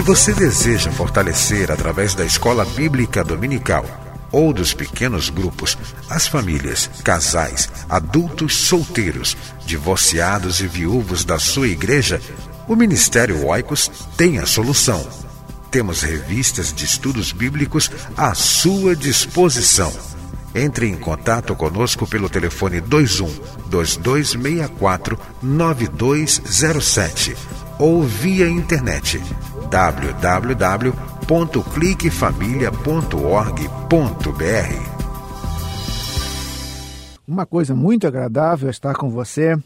Se você deseja fortalecer através da escola bíblica dominical ou dos pequenos grupos as famílias, casais, adultos solteiros, divorciados e viúvos da sua igreja, o Ministério Oicos tem a solução. Temos revistas de estudos bíblicos à sua disposição. Entre em contato conosco pelo telefone 21 2264 9207 ou via internet www.cliquefamilia.org.br. Uma coisa muito agradável é estar com você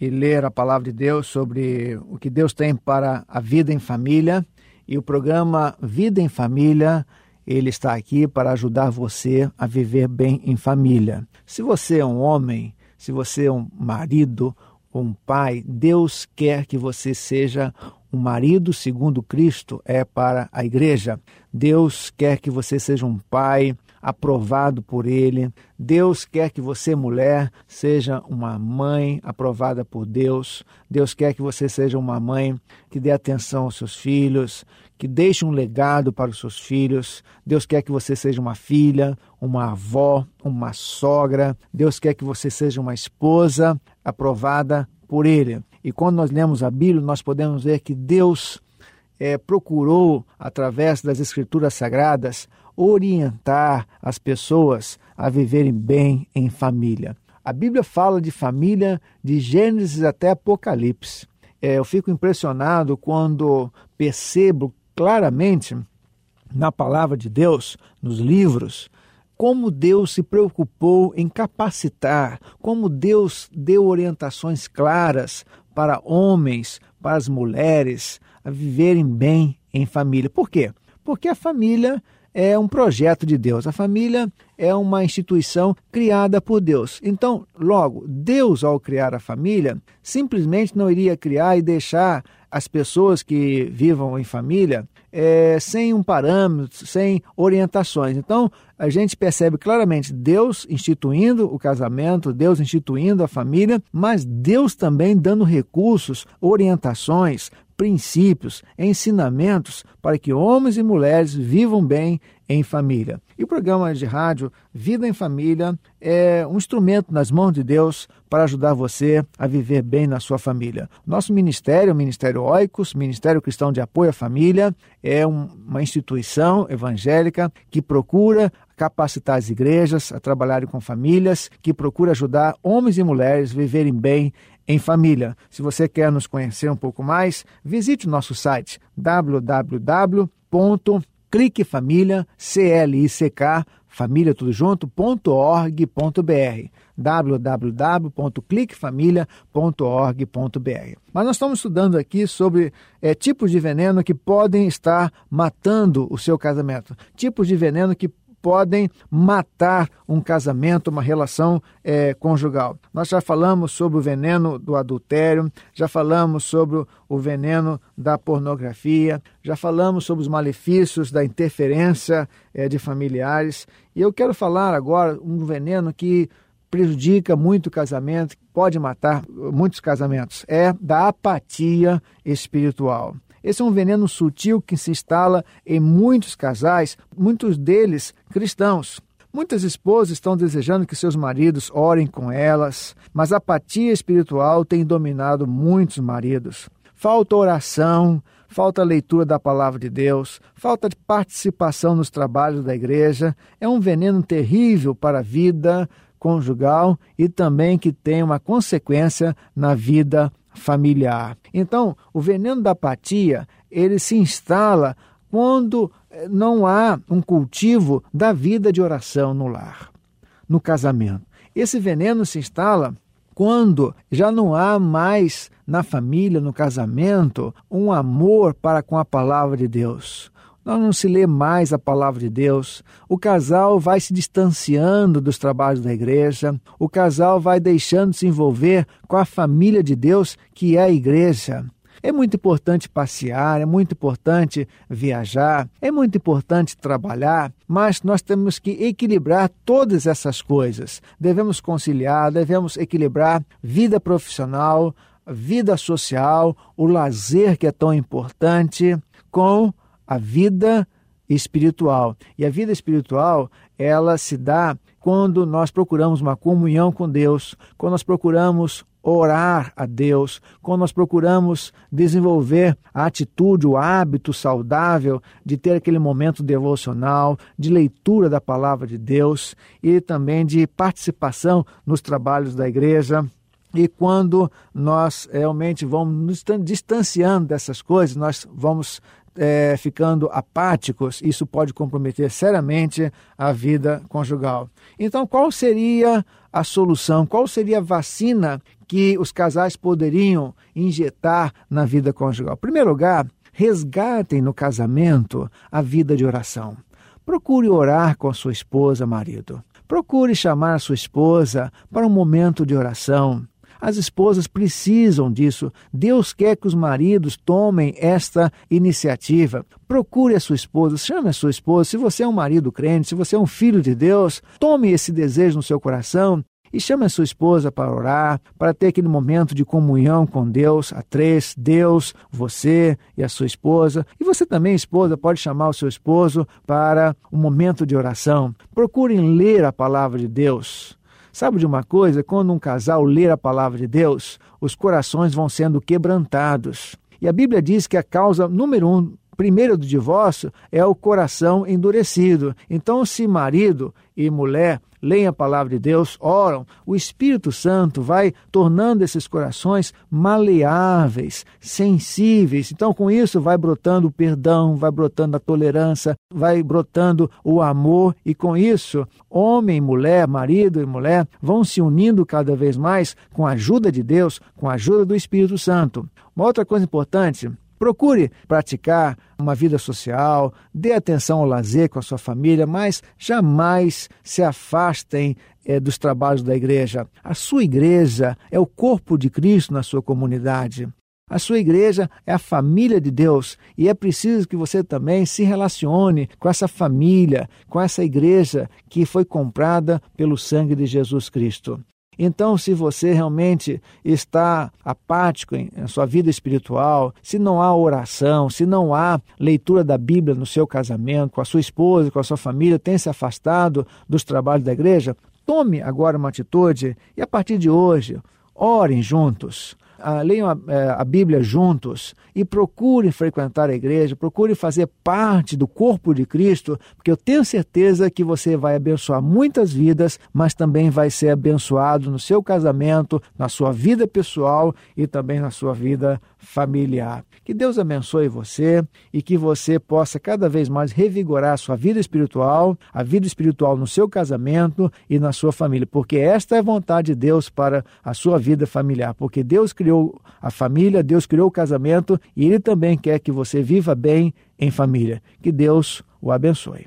e ler a palavra de Deus sobre o que Deus tem para a vida em família. E o programa Vida em Família, ele está aqui para ajudar você a viver bem em família. Se você é um homem, se você é um marido, um pai, Deus quer que você seja um marido segundo Cristo é para a igreja. Deus quer que você seja um pai aprovado por Ele. Deus quer que você, mulher, seja uma mãe aprovada por Deus. Deus quer que você seja uma mãe que dê atenção aos seus filhos, que deixe um legado para os seus filhos. Deus quer que você seja uma filha, uma avó, uma sogra. Deus quer que você seja uma esposa aprovada por Ele. E quando nós lemos a Bíblia, nós podemos ver que Deus é, procurou, através das Escrituras Sagradas, orientar as pessoas a viverem bem em família. A Bíblia fala de família de Gênesis até Apocalipse. É, eu fico impressionado quando percebo claramente na palavra de Deus, nos livros, como Deus se preocupou em capacitar, como Deus deu orientações claras para homens, para as mulheres, a viverem bem em família. Por quê? Porque a família é um projeto de Deus. A família é uma instituição criada por Deus. Então, logo, Deus, ao criar a família, simplesmente não iria criar e deixar as pessoas que vivam em família é, sem um parâmetro, sem orientações. Então, a gente percebe claramente Deus instituindo o casamento, Deus instituindo a família, mas Deus também dando recursos, orientações, princípios, ensinamentos para que homens e mulheres vivam bem em família. E o programa de rádio Vida em Família é um instrumento nas mãos de Deus para ajudar você a viver bem na sua família. Nosso ministério, o Ministério Oicos, Ministério Cristão de Apoio à Família, é uma instituição evangélica que procura capacitar as igrejas a trabalharem com famílias, que procura ajudar homens e mulheres a viverem bem em família. Se você quer nos conhecer um pouco mais, visite o nosso site www.cliquefamilia, C-L-I-C-K, família tudo junto, .org.br www.cliquefamilia.org.br. Mas nós estamos estudando aqui sobre é, tipos de veneno que podem estar matando o seu casamento, tipos de veneno que podem matar um casamento, uma relação é, conjugal. Nós já falamos sobre o veneno do adultério, já falamos sobre o veneno da pornografia, já falamos sobre os malefícios da interferência é, de familiares. E eu quero falar agora um veneno que prejudica muito o casamento, pode matar muitos casamentos, é da apatia espiritual. Esse é um veneno sutil que se instala em muitos casais, muitos deles cristãos. Muitas esposas estão desejando que seus maridos orem com elas, mas a apatia espiritual tem dominado muitos maridos. Falta oração, falta leitura da palavra de Deus, falta de participação nos trabalhos da igreja. É um veneno terrível para a vida conjugal e também que tem uma consequência na vida familiar. Então, o veneno da apatia, ele se instala quando eh, não há um cultivo da vida de oração no lar, no casamento. Esse veneno se instala quando já não há mais na família, no casamento, um amor para com a palavra de Deus. Não se lê mais a palavra de Deus. O casal vai se distanciando dos trabalhos da igreja. O casal vai deixando de se envolver com a família de Deus, que é a igreja. É muito importante passear, é muito importante viajar, é muito importante trabalhar, mas nós temos que equilibrar todas essas coisas. Devemos conciliar, devemos equilibrar vida profissional, vida social, o lazer que é tão importante, com a vida espiritual. E a vida espiritual, ela se dá quando nós procuramos uma comunhão com Deus, quando nós procuramos orar a Deus, quando nós procuramos desenvolver a atitude, o hábito saudável de ter aquele momento devocional, de leitura da palavra de Deus e também de participação nos trabalhos da igreja. E quando nós realmente vamos nos distanciando dessas coisas, nós vamos é, ficando apáticos, isso pode comprometer seriamente a vida conjugal. Então, qual seria a solução? Qual seria a vacina que os casais poderiam injetar na vida conjugal? Em primeiro lugar, resgatem no casamento a vida de oração. Procure orar com a sua esposa, marido. Procure chamar a sua esposa para um momento de oração. As esposas precisam disso. Deus quer que os maridos tomem esta iniciativa. Procure a sua esposa, chame a sua esposa. Se você é um marido crente, se você é um filho de Deus, tome esse desejo no seu coração e chame a sua esposa para orar, para ter aquele momento de comunhão com Deus, a três, Deus, você e a sua esposa. E você também, esposa, pode chamar o seu esposo para um momento de oração. Procurem ler a palavra de Deus. Sabe de uma coisa? Quando um casal lê a palavra de Deus, os corações vão sendo quebrantados. E a Bíblia diz que a causa número um primeiro do divórcio é o coração endurecido. Então, se marido e mulher leem a palavra de Deus, oram, o Espírito Santo vai tornando esses corações maleáveis, sensíveis. Então, com isso, vai brotando o perdão, vai brotando a tolerância, vai brotando o amor, e com isso, homem e mulher, marido e mulher, vão se unindo cada vez mais com a ajuda de Deus, com a ajuda do Espírito Santo. Uma outra coisa importante Procure praticar uma vida social, dê atenção ao lazer com a sua família, mas jamais se afastem é, dos trabalhos da igreja. A sua igreja é o corpo de Cristo na sua comunidade. A sua igreja é a família de Deus e é preciso que você também se relacione com essa família, com essa igreja que foi comprada pelo sangue de Jesus Cristo. Então, se você realmente está apático em sua vida espiritual, se não há oração, se não há leitura da Bíblia no seu casamento, com a sua esposa, com a sua família, tem se afastado dos trabalhos da igreja, tome agora uma atitude e a partir de hoje, orem juntos ah, leiam a, é, a, Bíblia juntos e procurem frequentar a igreja, procurem fazer parte do corpo de Cristo, porque eu tenho certeza que você vai abençoar muitas vidas, mas também vai ser abençoado no seu casamento, na sua vida pessoal e também na sua vida familiar. Que Deus abençoe você e que você possa cada vez mais revigorar a sua vida espiritual, a vida espiritual no seu casamento e na sua família, porque esta é a vontade de Deus para a sua vida familiar, porque Deus criou a família, Deus criou o casamento e Ele também quer que você viva bem em família. Que Deus o abençoe.